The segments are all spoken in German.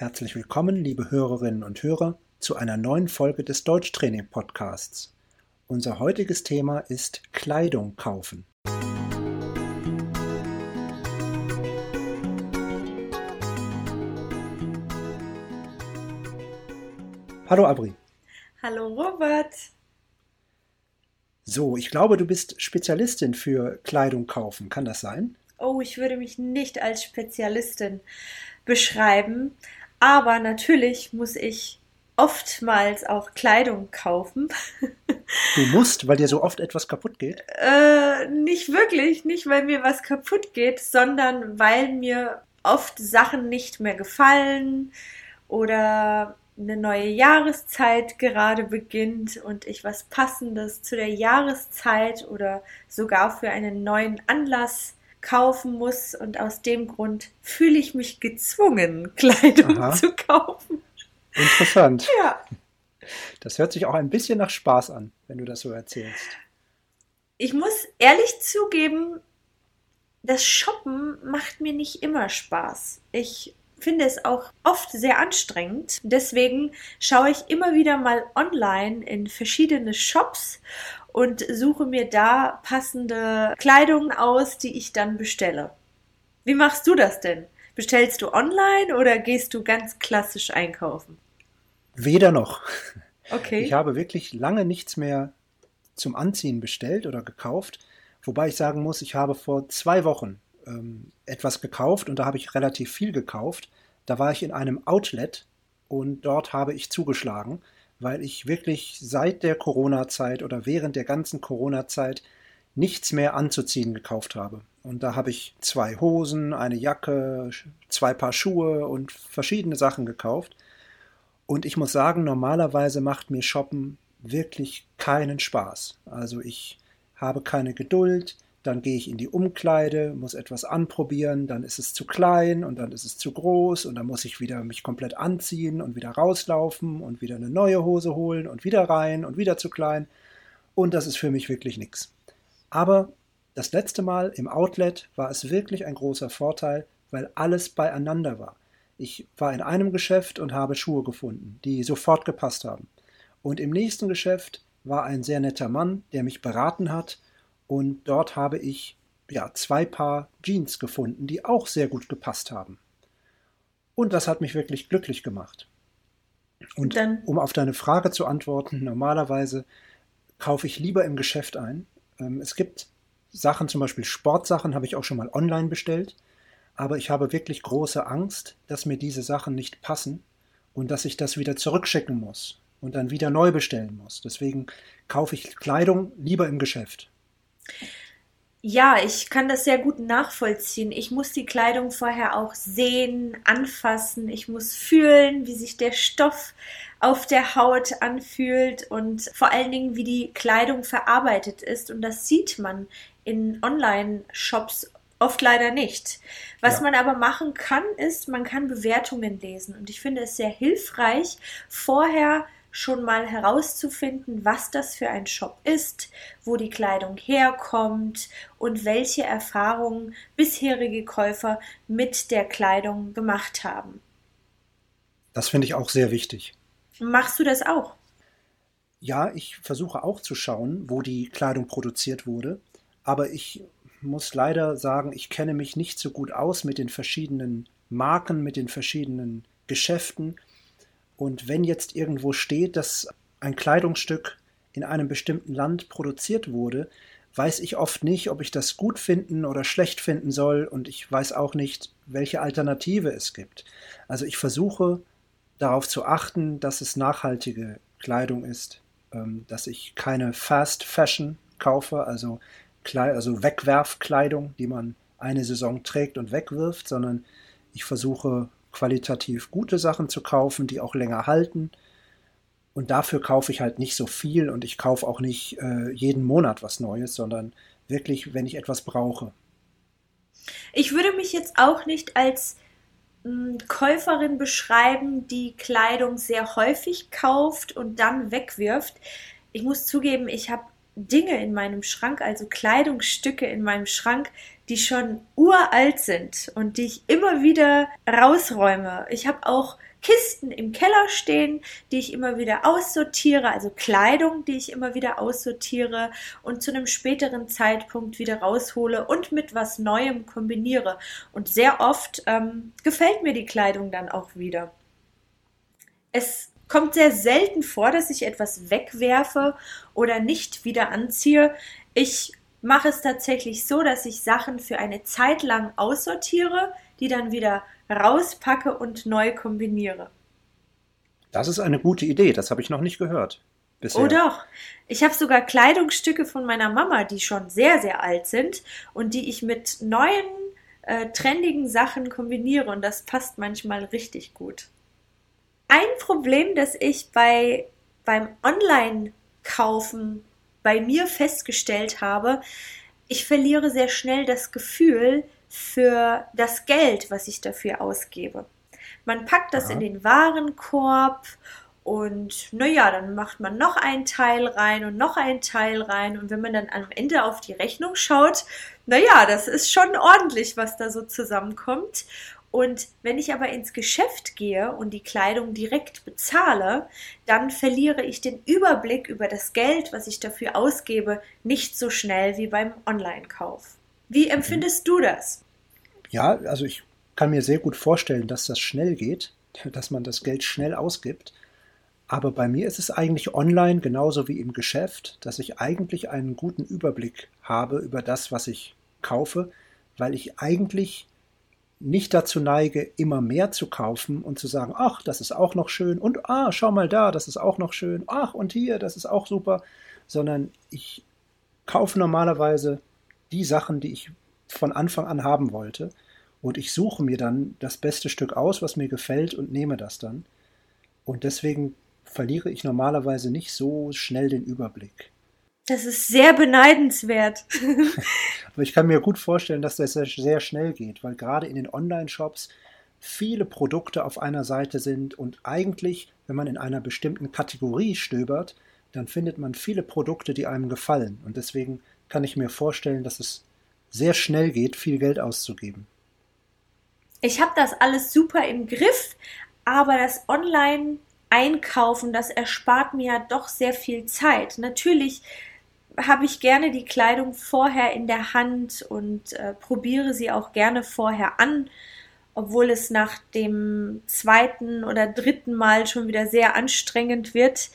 Herzlich willkommen, liebe Hörerinnen und Hörer, zu einer neuen Folge des Deutschtraining Podcasts. Unser heutiges Thema ist Kleidung kaufen. Hallo Abri. Hallo Robert. So, ich glaube, du bist Spezialistin für Kleidung kaufen. Kann das sein? Oh, ich würde mich nicht als Spezialistin beschreiben, aber natürlich muss ich oftmals auch Kleidung kaufen. Du musst, weil dir so oft etwas kaputt geht? Äh, nicht wirklich, nicht weil mir was kaputt geht, sondern weil mir oft Sachen nicht mehr gefallen oder eine neue Jahreszeit gerade beginnt und ich was Passendes zu der Jahreszeit oder sogar für einen neuen Anlass kaufen muss und aus dem Grund fühle ich mich gezwungen, Kleidung Aha. zu kaufen. Interessant. Ja. Das hört sich auch ein bisschen nach Spaß an, wenn du das so erzählst. Ich muss ehrlich zugeben, das Shoppen macht mir nicht immer Spaß. Ich finde es auch oft sehr anstrengend. Deswegen schaue ich immer wieder mal online in verschiedene Shops und suche mir da passende Kleidung aus, die ich dann bestelle. Wie machst du das denn? Bestellst du online oder gehst du ganz klassisch einkaufen? Weder noch. Okay. Ich habe wirklich lange nichts mehr zum Anziehen bestellt oder gekauft, wobei ich sagen muss, ich habe vor zwei Wochen ähm, etwas gekauft und da habe ich relativ viel gekauft. Da war ich in einem Outlet und dort habe ich zugeschlagen weil ich wirklich seit der Corona-Zeit oder während der ganzen Corona-Zeit nichts mehr anzuziehen gekauft habe. Und da habe ich zwei Hosen, eine Jacke, zwei Paar Schuhe und verschiedene Sachen gekauft. Und ich muss sagen, normalerweise macht mir Shoppen wirklich keinen Spaß. Also ich habe keine Geduld, dann gehe ich in die Umkleide, muss etwas anprobieren, dann ist es zu klein und dann ist es zu groß und dann muss ich wieder mich komplett anziehen und wieder rauslaufen und wieder eine neue Hose holen und wieder rein und wieder zu klein. Und das ist für mich wirklich nichts. Aber das letzte Mal im Outlet war es wirklich ein großer Vorteil, weil alles beieinander war. Ich war in einem Geschäft und habe Schuhe gefunden, die sofort gepasst haben. Und im nächsten Geschäft war ein sehr netter Mann, der mich beraten hat und dort habe ich ja zwei Paar Jeans gefunden, die auch sehr gut gepasst haben. Und das hat mich wirklich glücklich gemacht. Und Dann. um auf deine Frage zu antworten, normalerweise kaufe ich lieber im Geschäft ein. Ähm, es gibt Sachen, zum Beispiel Sportsachen, habe ich auch schon mal online bestellt. Aber ich habe wirklich große Angst, dass mir diese Sachen nicht passen und dass ich das wieder zurückschicken muss und dann wieder neu bestellen muss. Deswegen kaufe ich Kleidung lieber im Geschäft. Ja, ich kann das sehr gut nachvollziehen. Ich muss die Kleidung vorher auch sehen, anfassen. Ich muss fühlen, wie sich der Stoff auf der Haut anfühlt und vor allen Dingen, wie die Kleidung verarbeitet ist. Und das sieht man in Online-Shops oft leider nicht. Was ja. man aber machen kann, ist, man kann Bewertungen lesen. Und ich finde es sehr hilfreich, vorher schon mal herauszufinden, was das für ein Shop ist, wo die Kleidung herkommt und welche Erfahrungen bisherige Käufer mit der Kleidung gemacht haben. Das finde ich auch sehr wichtig. Machst du das auch? Ja, ich versuche auch zu schauen, wo die Kleidung produziert wurde, aber ich muss leider sagen, ich kenne mich nicht so gut aus mit den verschiedenen Marken, mit den verschiedenen Geschäften und wenn jetzt irgendwo steht, dass ein Kleidungsstück in einem bestimmten Land produziert wurde, weiß ich oft nicht, ob ich das gut finden oder schlecht finden soll und ich weiß auch nicht, welche Alternative es gibt. Also ich versuche darauf zu achten, dass es nachhaltige Kleidung ist, ähm, dass ich keine Fast Fashion kaufe, also, also Wegwerfkleidung, die man eine Saison trägt und wegwirft, sondern ich versuche qualitativ gute Sachen zu kaufen, die auch länger halten. Und dafür kaufe ich halt nicht so viel und ich kaufe auch nicht äh, jeden Monat was Neues, sondern wirklich, wenn ich etwas brauche. Ich würde mich jetzt auch nicht als mh, hm, Käuferin beschreiben, die Kleidung sehr häufig kauft und dann wegwirft. Ich muss zugeben, ich habe Dinge in meinem Schrank, also Kleidungsstücke in meinem Schrank, die schon uralt sind und die ich immer wieder rausräume. Ich habe auch Kisten im Keller stehen, die ich immer wieder aussortiere, also Kleidung, die ich immer wieder aussortiere und zu einem späteren Zeitpunkt wieder raushole und mit was Neuem kombiniere. Und sehr oft ähm, gefällt mir die Kleidung dann auch wieder. Es kommt sehr selten vor, dass ich etwas wegwerfe oder nicht wieder anziehe. Ich mache es tatsächlich so, dass ich Sachen für eine Zeit lang aussortiere, die dann wieder rauspacke und neu kombiniere. Das ist eine gute Idee, das habe ich noch nicht gehört. Bisher. Oh doch. Ich habe sogar Kleidungsstücke von meiner Mama, die schon sehr, sehr alt sind und die ich mit neuen, äh, trendigen Sachen kombiniere und das passt manchmal richtig gut. Ein Problem, das ich bei, beim Online-Kaufen bei mir festgestellt habe, ich verliere sehr schnell das Gefühl für das Geld, was ich dafür ausgebe. Man packt das Aha. in den Warenkorb und naja, dann macht man noch ein Teil rein und noch ein Teil rein. Und wenn man dann am Ende auf die Rechnung schaut, naja, das ist schon ordentlich, was da so zusammenkommt. Und wenn ich aber ins Geschäft gehe und die Kleidung direkt bezahle, dann verliere ich den Überblick über das Geld, was ich dafür ausgebe, nicht so schnell wie beim Online-Kauf. Wie empfindest du das? Ja, also ich kann mir sehr gut vorstellen, dass das schnell geht, dass man das Geld schnell ausgibt. Aber bei mir ist es eigentlich online genauso wie im Geschäft, dass ich eigentlich einen guten Überblick habe über das, was ich kaufe, weil ich eigentlich nicht dazu neige, immer mehr zu kaufen und zu sagen, ach, das ist auch noch schön und ah, schau mal da, das ist auch noch schön, ach, und hier, das ist auch super, sondern ich kaufe normalerweise die Sachen, die ich von Anfang an haben wollte und ich suche mir dann das beste Stück aus, was mir gefällt und nehme das dann. Und deswegen verliere ich normalerweise nicht so schnell den Überblick. Das ist sehr beneidenswert. Aber ich kann mir gut vorstellen, dass das sehr schnell geht, weil gerade in den Online-Shops viele Produkte auf einer Seite sind und eigentlich, wenn man in einer bestimmten Kategorie stöbert, dann findet man viele Produkte, die einem gefallen. Und deswegen kann ich mir vorstellen, dass es sehr schnell geht, viel Geld auszugeben. Ich habe das alles super im Griff, aber das Online-Einkaufen, das erspart mir ja doch sehr viel Zeit. Natürlich habe ich gerne die Kleidung vorher in der Hand und äh, probiere sie auch gerne vorher an, obwohl es nach dem zweiten oder dritten Mal schon wieder sehr anstrengend wird.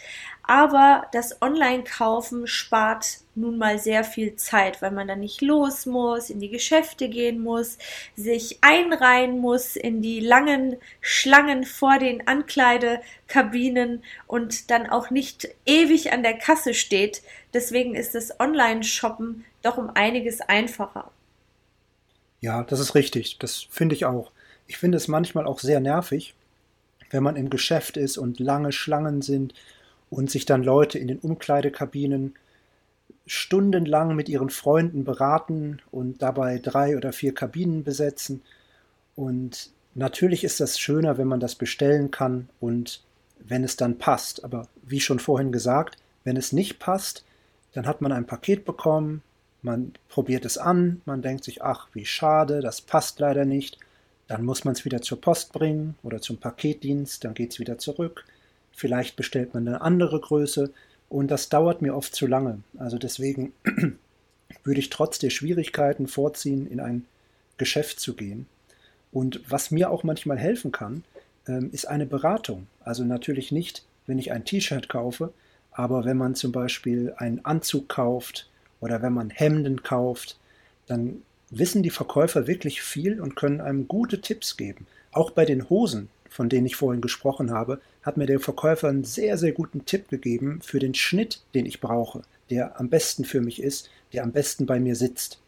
Aber das Online-Kaufen spart nun mal sehr viel Zeit, weil man dann nicht los muss, in die Geschäfte gehen muss, sich einreihen muss in die langen Schlangen vor den Ankleidekabinen und dann auch nicht ewig an der Kasse steht. Deswegen ist das Online-Shoppen doch um einiges einfacher. Ja, das ist richtig. Das finde ich auch. Ich finde es manchmal auch sehr nervig, wenn man im Geschäft ist und lange Schlangen sind und sich dann Leute in den Umkleidekabinen stundenlang mit ihren Freunden beraten und dabei drei oder vier Kabinen besetzen. Und natürlich ist das schöner, wenn man das bestellen kann und wenn es dann passt. Aber wie schon vorhin gesagt, wenn es nicht passt, dann hat man ein Paket bekommen, man probiert es an, man denkt sich, ach, wie schade, das passt leider nicht. Dann muss man es wieder zur Post bringen oder zum Paketdienst, dann geht es wieder zurück. Vielleicht bestellt man eine andere Größe und das dauert mir oft zu lange. Also deswegen würde ich trotz der Schwierigkeiten vorziehen, in ein Geschäft zu gehen. Und was mir auch manchmal helfen kann, ähm, ist eine Beratung. Also natürlich nicht, wenn ich ein T-Shirt kaufe, aber wenn man zum Beispiel einen Anzug kauft oder wenn man Hemden kauft, dann wissen die Verkäufer wirklich viel und können einem gute Tipps geben. Auch bei den Hosen von denen ich vorhin gesprochen habe, hat mir der Verkäufer einen sehr, sehr guten Tipp gegeben für den Schnitt, den ich brauche, der am besten für mich ist, der am besten bei mir sitzt.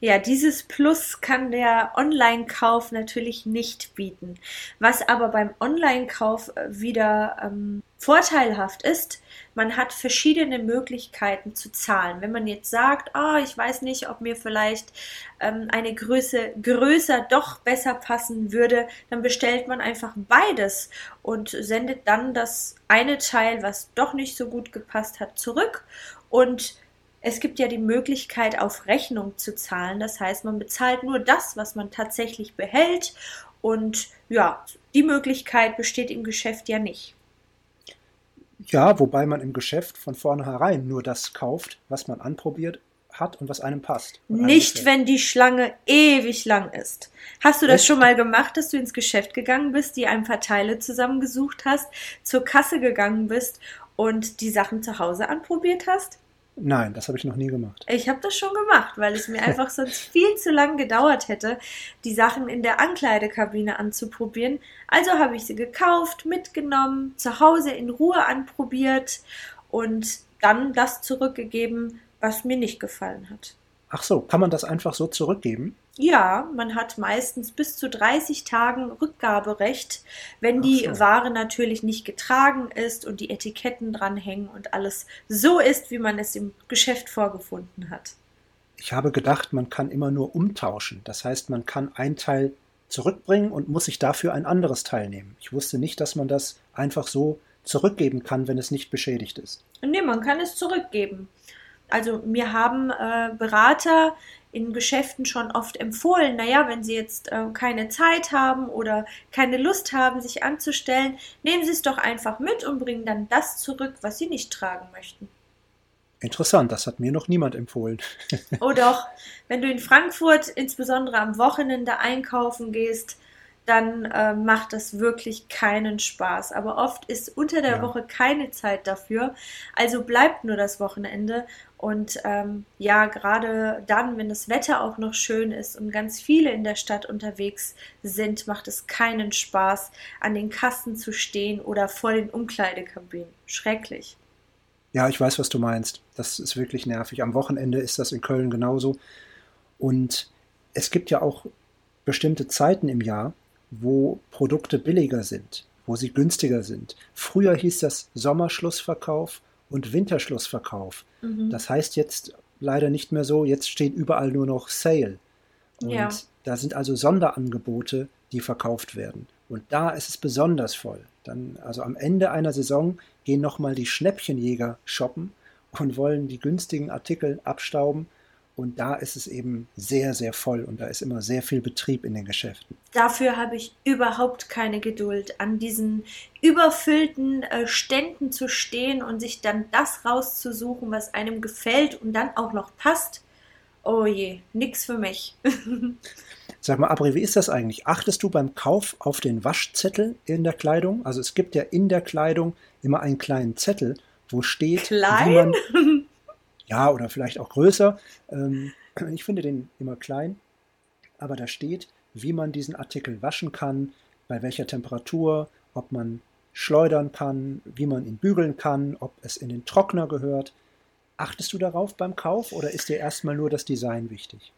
Ja, dieses Plus kann der Online-Kauf natürlich nicht bieten. Was aber beim Online-Kauf äh, wieder ähm, vorteilhaft ist, man hat verschiedene Möglichkeiten zu zahlen. Wenn man jetzt sagt, oh, ich weiß nicht, ob mir vielleicht ähm, eine Größe größer doch besser passen würde, dann bestellt man einfach beides und sendet dann das eine Teil, was doch nicht so gut gepasst hat, zurück und es gibt ja die Möglichkeit, auf Rechnung zu zahlen. Das heißt, man bezahlt nur das, was man tatsächlich behält. Und ja, die Möglichkeit besteht im Geschäft ja nicht. Ja, wobei man im Geschäft von vornherein nur das kauft, was man anprobiert hat und was einem passt. Nicht, einem wenn die Schlange ewig lang ist. Hast du das Echt? schon mal gemacht, dass du ins Geschäft gegangen bist, die ein paar Teile zusammengesucht hast, zur Kasse gegangen bist und die Sachen zu Hause anprobiert hast? Nein, das habe ich noch nie gemacht. Ich habe das schon gemacht, weil es mir einfach sonst viel zu lang gedauert hätte, die Sachen in der Ankleidekabine anzuprobieren. Also habe ich sie gekauft, mitgenommen, zu Hause in Ruhe anprobiert und dann das zurückgegeben, was mir nicht gefallen hat. Ach so, kann man das einfach so zurückgeben? Ja, man hat meistens bis zu 30 Tagen Rückgaberecht, wenn die so. Ware natürlich nicht getragen ist und die Etiketten dranhängen und alles so ist, wie man es im Geschäft vorgefunden hat. Ich habe gedacht, man kann immer nur umtauschen. Das heißt, man kann ein Teil zurückbringen und muss sich dafür ein anderes Teil nehmen. Ich wusste nicht, dass man das einfach so zurückgeben kann, wenn es nicht beschädigt ist. Nee, man kann es zurückgeben. Also mir haben äh, Berater in Geschäften schon oft empfohlen, naja, wenn Sie jetzt äh, keine Zeit haben oder keine Lust haben, sich anzustellen, nehmen Sie es doch einfach mit und bringen dann das zurück, was Sie nicht tragen möchten. Interessant, das hat mir noch niemand empfohlen. oh doch, wenn du in Frankfurt insbesondere am Wochenende einkaufen gehst, dann äh, macht das wirklich keinen Spaß. Aber oft ist unter der ja. Woche keine Zeit dafür. Also bleibt nur das Wochenende. Und ähm, ja, gerade dann, wenn das Wetter auch noch schön ist und ganz viele in der Stadt unterwegs sind, macht es keinen Spaß, an den Kassen zu stehen oder vor den Umkleidekabinen. Schrecklich. Ja, ich weiß, was du meinst. Das ist wirklich nervig. Am Wochenende ist das in Köln genauso. Und es gibt ja auch bestimmte Zeiten im Jahr, wo Produkte billiger sind, wo sie günstiger sind. Früher hieß das Sommerschlussverkauf und Winterschlussverkauf. Mhm. Das heißt jetzt leider nicht mehr so, jetzt steht überall nur noch Sale. Und ja. da sind also Sonderangebote, die verkauft werden. Und da ist es besonders voll. Dann, also am Ende einer Saison gehen nochmal die Schnäppchenjäger shoppen und wollen die günstigen Artikel abstauben und da ist es eben sehr, sehr voll und da ist immer sehr viel Betrieb in den Geschäften. Dafür habe ich überhaupt keine Geduld, an diesen überfüllten äh, Ständen zu stehen und sich dann das rauszusuchen, was einem gefällt und dann auch noch passt. Oh je, nix für mich. Sag mal, Abri, wie ist das eigentlich? Achtest du beim Kauf auf den Waschzettel in der Kleidung? Also es gibt ja in der Kleidung immer einen kleinen Zettel, wo steht, Klein? wie man ja, oder vielleicht auch größer. Ähm, ich finde den immer klein, aber da steht, wie man diesen Artikel waschen kann, bei welcher Temperatur, ob man schleudern kann, wie man ihn bügeln kann, ob es in den Trockner gehört. Achtest du darauf beim Kauf oder ist dir erstmal nur das Design wichtig?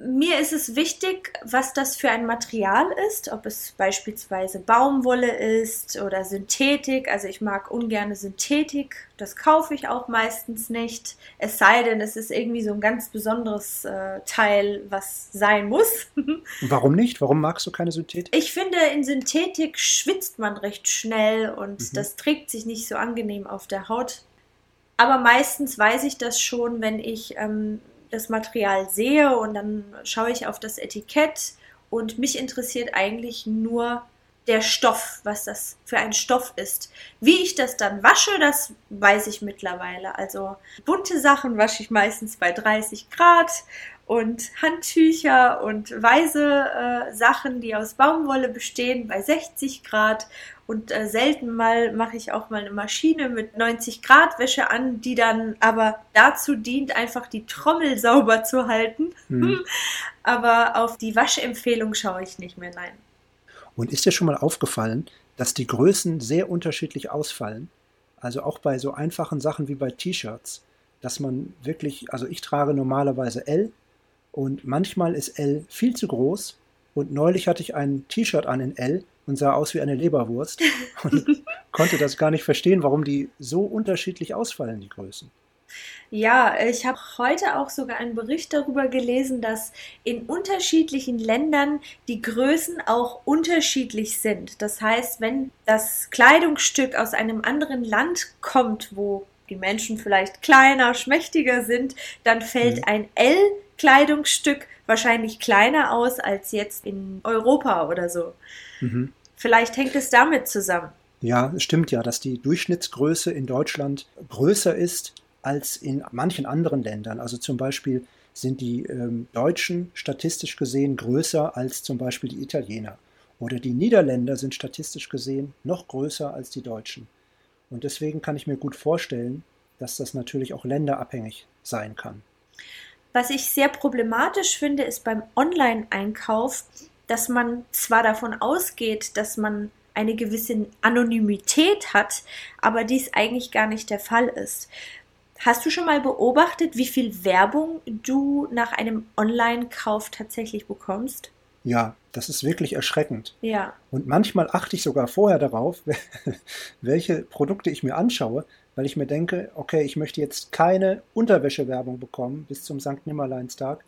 Mir ist es wichtig, was das für ein Material ist, ob es beispielsweise Baumwolle ist oder Synthetik. Also ich mag ungerne Synthetik, das kaufe ich auch meistens nicht. Es sei denn, es ist irgendwie so ein ganz besonderes äh, Teil, was sein muss. Warum nicht? Warum magst du keine Synthetik? Ich finde, in Synthetik schwitzt man recht schnell und mhm. das trägt sich nicht so angenehm auf der Haut. Aber meistens weiß ich das schon, wenn ich ähm, das Material sehe und dann schaue ich auf das Etikett und mich interessiert eigentlich nur der Stoff, was das für ein Stoff ist. Wie ich das dann wasche, das weiß ich mittlerweile. Also bunte Sachen wasche ich meistens bei 30 Grad und Handtücher und weiße äh, Sachen, die aus Baumwolle bestehen, bei 60 Grad und äh, selten mal mache ich auch mal eine Maschine mit 90 Grad Wäsche an, die dann aber dazu dient, einfach die Trommel sauber zu halten. Mhm. aber auf die Waschempfehlung schaue ich nicht mehr, nein. Und ist dir schon mal aufgefallen, dass die Größen sehr unterschiedlich ausfallen? Also auch bei so einfachen Sachen wie bei T-Shirts. dass man wirklich, also ich trage normalerweise L und manchmal ist L viel zu groß. Und neulich hatte ich ein T-Shirt an in L und sah aus wie eine Leberwurst und konnte das gar nicht verstehen, warum die so unterschiedlich ausfallen, die Größen. Ja, ich habe heute auch sogar einen Bericht darüber gelesen, dass in unterschiedlichen Ländern die Größen auch unterschiedlich sind. Das heißt, wenn das Kleidungsstück aus einem anderen Land kommt, wo die Menschen vielleicht kleiner, schmächtiger sind, dann fällt mhm. ein L-Kleidungsstück wahrscheinlich kleiner aus als jetzt in Europa oder so. Mhm. Vielleicht hängt es damit zusammen. Ja, es stimmt ja, dass die Durchschnittsgröße in Deutschland größer ist als in manchen anderen Ländern. Also zum Beispiel sind die ähm, Deutschen statistisch gesehen größer als zum Beispiel die Italiener. Oder die Niederländer sind statistisch gesehen noch größer als die Deutschen. Und deswegen kann ich mir gut vorstellen, dass das natürlich auch länderabhängig sein kann. Was ich sehr problematisch finde, ist beim Online-Einkauf, dass man zwar davon ausgeht, dass man eine gewisse Anonymität hat, aber dies eigentlich gar nicht der Fall ist. Hast du schon mal beobachtet, wie viel Werbung du nach einem Online-Kauf tatsächlich bekommst? Ja, das ist wirklich erschreckend. Ja. Und manchmal achte ich sogar vorher darauf, welche Produkte ich mir anschaue, weil ich mir denke, okay, ich möchte jetzt keine Unterwäschewerbung bekommen bis zum St. Nimmerleinstag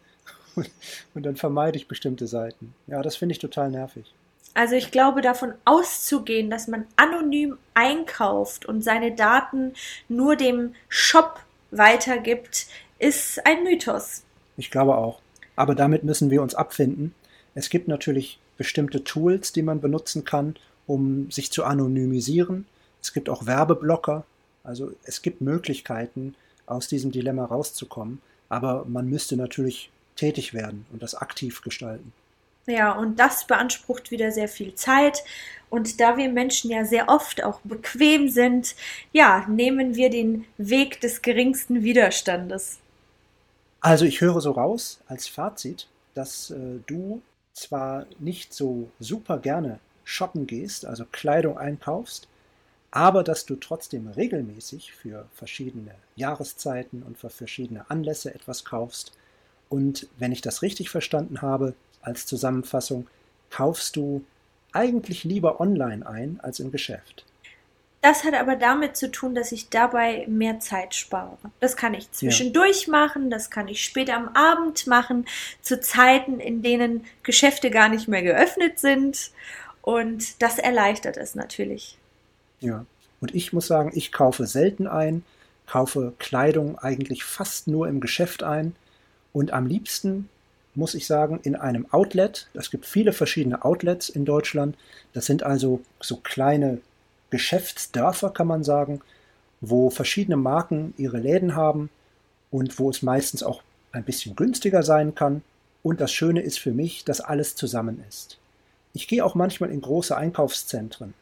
und dann vermeide ich bestimmte Seiten. Ja, das finde ich total nervig. Also ich glaube, davon auszugehen, dass man anonym einkauft und seine Daten nur dem Shop weitergibt, ist ein Mythos. Ich glaube auch. Aber damit müssen wir uns abfinden. Es gibt natürlich bestimmte Tools, die man benutzen kann, um sich zu anonymisieren. Es gibt auch Werbeblocker. Also es gibt Möglichkeiten, aus diesem Dilemma rauszukommen. Aber man müsste natürlich tätig werden und das aktiv gestalten. Ja, und das beansprucht wieder sehr viel Zeit. Und da wir Menschen ja sehr oft auch bequem sind, ja, nehmen wir den Weg des geringsten Widerstandes. Also ich höre so raus als Fazit, dass äh, du zwar nicht so super gerne shoppen gehst, also Kleidung einkaufst, aber dass du trotzdem regelmäßig für verschiedene Jahreszeiten und für verschiedene Anlässe etwas kaufst. Und wenn ich das richtig verstanden habe, als Zusammenfassung, kaufst du eigentlich lieber online ein als im Geschäft. Das hat aber damit zu tun, dass ich dabei mehr Zeit spare. Das kann ich zwischendurch ja. machen, das kann ich später am Abend machen, zu Zeiten, in denen Geschäfte gar nicht mehr geöffnet sind. Und das erleichtert es natürlich. Ja, und ich muss sagen, ich kaufe selten ein, kaufe Kleidung eigentlich fast nur im Geschäft ein und am liebsten muss ich sagen, in einem Outlet. Es gibt viele verschiedene Outlets in Deutschland. Das sind also so kleine Geschäftsdörfer, kann man sagen, wo verschiedene Marken ihre Läden haben und wo es meistens auch ein bisschen günstiger sein kann. Und das Schöne ist für mich, dass alles zusammen ist. Ich gehe auch manchmal in große Einkaufszentren.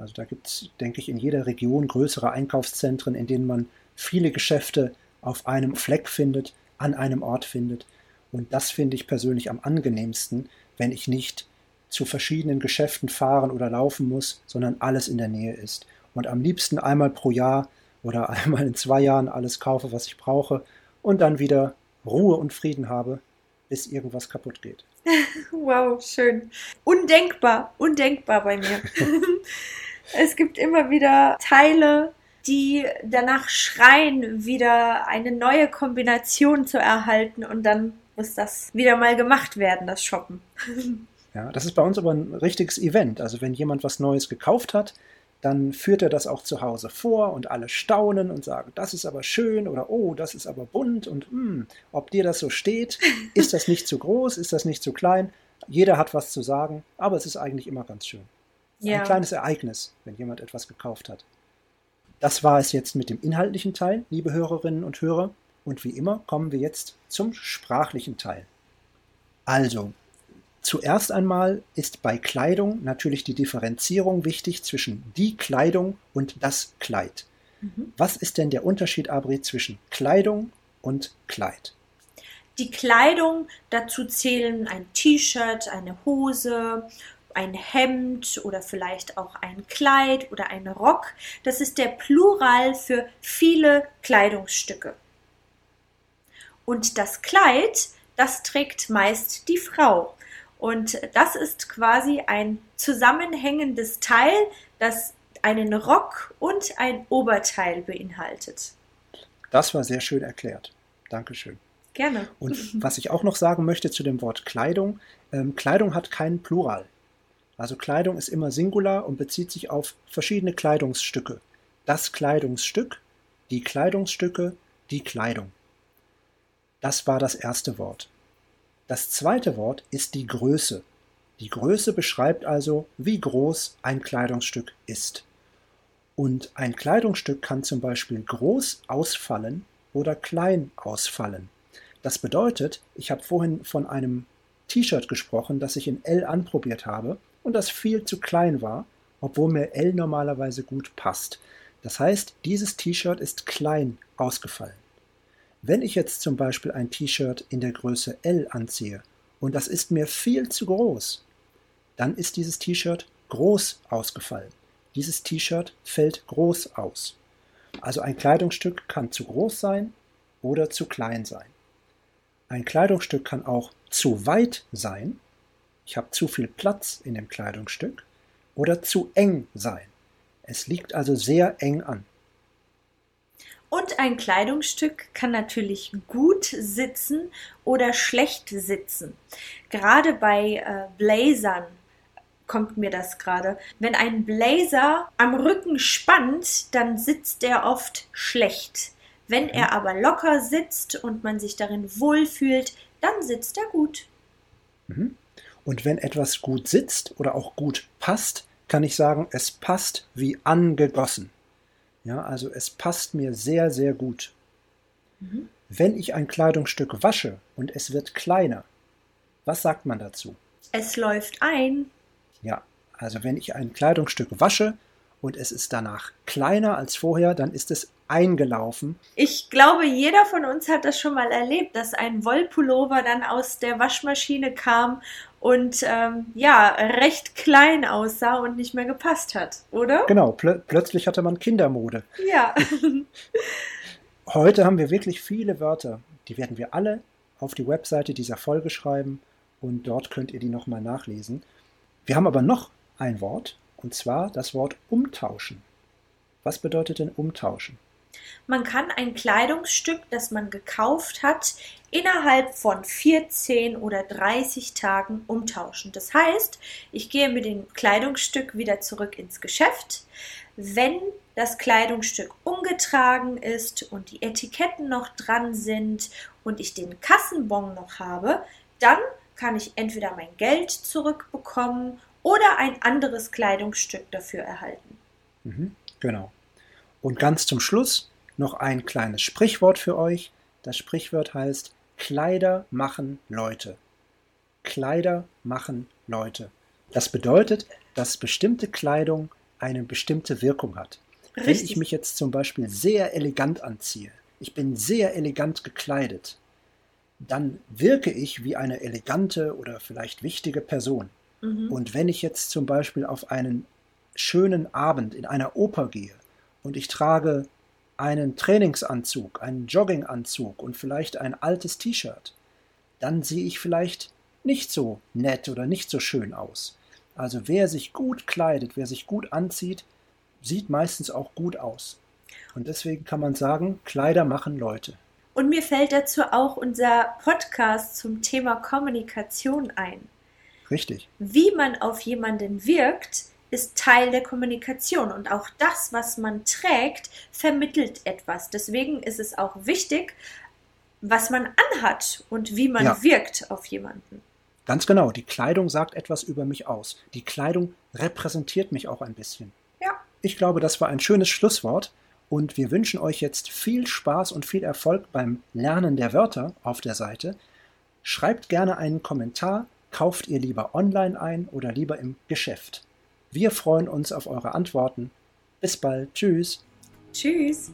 Also da gibt es, denke ich, in jeder Region größere Einkaufszentren, in denen man viele Geschäfte auf einem Fleck findet, an einem Ort findet. Und das finde ich persönlich am angenehmsten, wenn ich nicht zu verschiedenen Geschäften fahren oder laufen muss, sondern alles in der Nähe ist. Und am liebsten einmal pro Jahr oder einmal in zwei Jahren alles kaufe, was ich brauche und dann wieder Ruhe und Frieden habe, bis irgendwas kaputt geht. Wow, schön. Undenkbar, undenkbar bei mir. es gibt immer wieder Teile, die danach schreien, wieder eine neue Kombination zu erhalten und dann muss das wieder mal gemacht werden, das Shoppen. Ja, das ist bei uns aber ein richtiges Event. Also wenn jemand was Neues gekauft hat, dann führt er das auch zu Hause vor und alle staunen und sagen, das ist aber schön oder oh, das ist aber bunt und mh, hm, ob dir das so steht, ist das nicht zu groß, ist das nicht zu klein? Jeder hat was zu sagen, aber es ist eigentlich immer ganz schön. Ja. Ein kleines Ereignis, wenn jemand etwas gekauft hat. Das war es jetzt mit dem inhaltlichen Teil, liebe Hörerinnen und Hörer. Und wie immer kommen wir jetzt zum sprachlichen Teil. Also, zuerst einmal ist bei Kleidung natürlich die Differenzierung wichtig zwischen die Kleidung und das Kleid. Mhm. Was ist denn der Unterschied, Abri, zwischen Kleidung und Kleid? Die Kleidung, dazu zählen ein T-Shirt, eine Hose, ein Hemd oder vielleicht auch ein Kleid oder ein Rock. Das ist der Plural für viele Kleidungsstücke. Und das Kleid, das trägt meist die Frau. Und das ist quasi ein zusammenhängendes Teil, das einen Rock und ein Oberteil beinhaltet. Das war sehr schön erklärt. Dankeschön. Gerne. Und was ich auch noch sagen möchte zu dem Wort Kleidung, ähm, Kleidung hat keinen Plural. Also Kleidung ist immer Singular und bezieht sich auf verschiedene Kleidungsstücke. Das Kleidungsstück, die Kleidungsstücke, die Kleidung. Das war das erste Wort. Das zweite Wort ist die Größe. Die Größe beschreibt also, wie groß ein Kleidungsstück ist. Und ein Kleidungsstück kann zum Beispiel groß ausfallen oder klein ausfallen. Das bedeutet, ich habe vorhin von einem T-Shirt gesprochen, das ich in L anprobiert habe und das viel zu klein war, obwohl mir L normalerweise gut passt. Das heißt, dieses T-Shirt ist klein ausgefallen. Wenn ich jetzt zum Beispiel ein T-Shirt in der Größe L anziehe und das ist mir viel zu groß, dann ist dieses T-Shirt groß ausgefallen. Dieses T-Shirt fällt groß aus. Also ein Kleidungsstück kann zu groß sein oder zu klein sein. Ein Kleidungsstück kann auch zu weit sein, ich habe zu viel Platz in dem Kleidungsstück, oder zu eng sein. Es liegt also sehr eng an. Und ein Kleidungsstück kann natürlich gut sitzen oder schlecht sitzen. Gerade bei äh, Blazern kommt mir das gerade. Wenn ein Blazer am Rücken spannt, dann sitzt er oft schlecht. Wenn er mhm. aber locker sitzt und man sich darin wohlfühlt, dann sitzt er gut. Mhm. Und wenn etwas gut sitzt oder auch gut passt, kann ich sagen, es passt wie angegossen. Ja, also es passt mir sehr, sehr gut. Mhm. Wenn ich ein Kleidungsstück wasche und es wird kleiner, was sagt man dazu? Es läuft ein. Ja, also wenn ich ein Kleidungsstück wasche und es ist danach kleiner als vorher, dann ist es eingelaufen. Ich glaube, jeder von uns hat das schon mal erlebt, dass ein Wollpullover dann aus der Waschmaschine kam und ähm, ja, recht klein aussah und nicht mehr gepasst hat, oder? Genau, pl plötzlich hatte man Kindermode. Ja. Heute haben wir wirklich viele Wörter, die werden wir alle auf die Webseite dieser Folge schreiben und dort könnt ihr die nochmal nachlesen. Wir haben aber noch ein Wort, und zwar das Wort umtauschen. Was bedeutet denn umtauschen? Man kann ein Kleidungsstück, das man gekauft hat, innerhalb von 14 oder 30 Tagen umtauschen. Das heißt, ich gehe mit dem Kleidungsstück wieder zurück ins Geschäft. Wenn das Kleidungsstück umgetragen ist und die Etiketten noch dran sind und ich den Kassenbon noch habe, dann kann ich entweder mein Geld zurückbekommen oder ein anderes Kleidungsstück dafür erhalten. Mhm, genau. Und ganz zum Schluss noch ein kleines Sprichwort für euch. Das Sprichwort heißt, Kleider machen Leute. Kleider machen Leute. Das bedeutet, dass bestimmte Kleidung eine bestimmte Wirkung hat. Richtig. Wenn ich mich jetzt zum Beispiel sehr elegant anziehe, ich bin sehr elegant gekleidet, dann wirke ich wie eine elegante oder vielleicht wichtige Person. Mhm. Und wenn ich jetzt zum Beispiel auf einen schönen Abend in einer Oper gehe und ich trage einen Trainingsanzug, einen Jogginganzug und vielleicht ein altes T-Shirt, dann sehe ich vielleicht nicht so nett oder nicht so schön aus. Also wer sich gut kleidet, wer sich gut anzieht, sieht meistens auch gut aus. Und deswegen kann man sagen, Kleider machen Leute. Und mir fällt dazu auch unser Podcast zum Thema Kommunikation ein. Richtig. Wie man auf jemanden wirkt, ist Teil der Kommunikation und auch das, was man trägt, vermittelt etwas. Deswegen ist es auch wichtig, was man anhat und wie man ja. wirkt auf jemanden. Ganz genau, die Kleidung sagt etwas über mich aus. Die Kleidung repräsentiert mich auch ein bisschen. Ja. Ich glaube, das war ein schönes Schlusswort und wir wünschen euch jetzt viel Spaß und viel Erfolg beim Lernen der Wörter auf der Seite. Schreibt gerne einen Kommentar, kauft ihr lieber online ein oder lieber im Geschäft. Wir freuen uns auf eure Antworten. Bis bald. Tschüss. Tschüss.